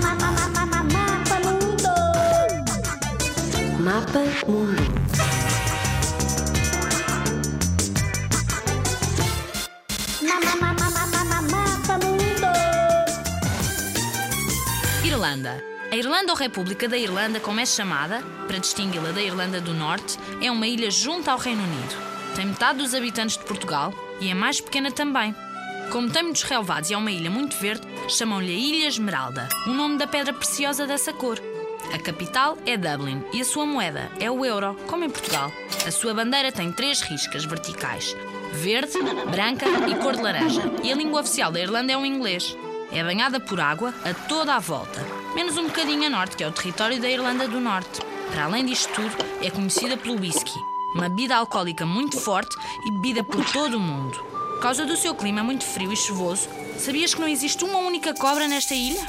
Mapa Mundo. Mapa Mundo. Irlanda. A Irlanda ou República da Irlanda, como é chamada, para distingui-la da Irlanda do Norte, é uma ilha junto ao Reino Unido. Tem metade dos habitantes de Portugal e é mais pequena também. Como tem muitos relevados e é uma ilha muito verde, chamam-lhe a Ilha Esmeralda, o nome da pedra preciosa dessa cor. A capital é Dublin e a sua moeda é o euro, como em Portugal. A sua bandeira tem três riscas verticais: verde, branca e cor de laranja. E a língua oficial da Irlanda é o inglês. É banhada por água a toda a volta, menos um bocadinho a norte, que é o território da Irlanda do Norte. Para além disto tudo, é conhecida pelo whisky, uma bebida alcoólica muito forte e bebida por todo o mundo. Por causa do seu clima muito frio e chuvoso, sabias que não existe uma única cobra nesta ilha?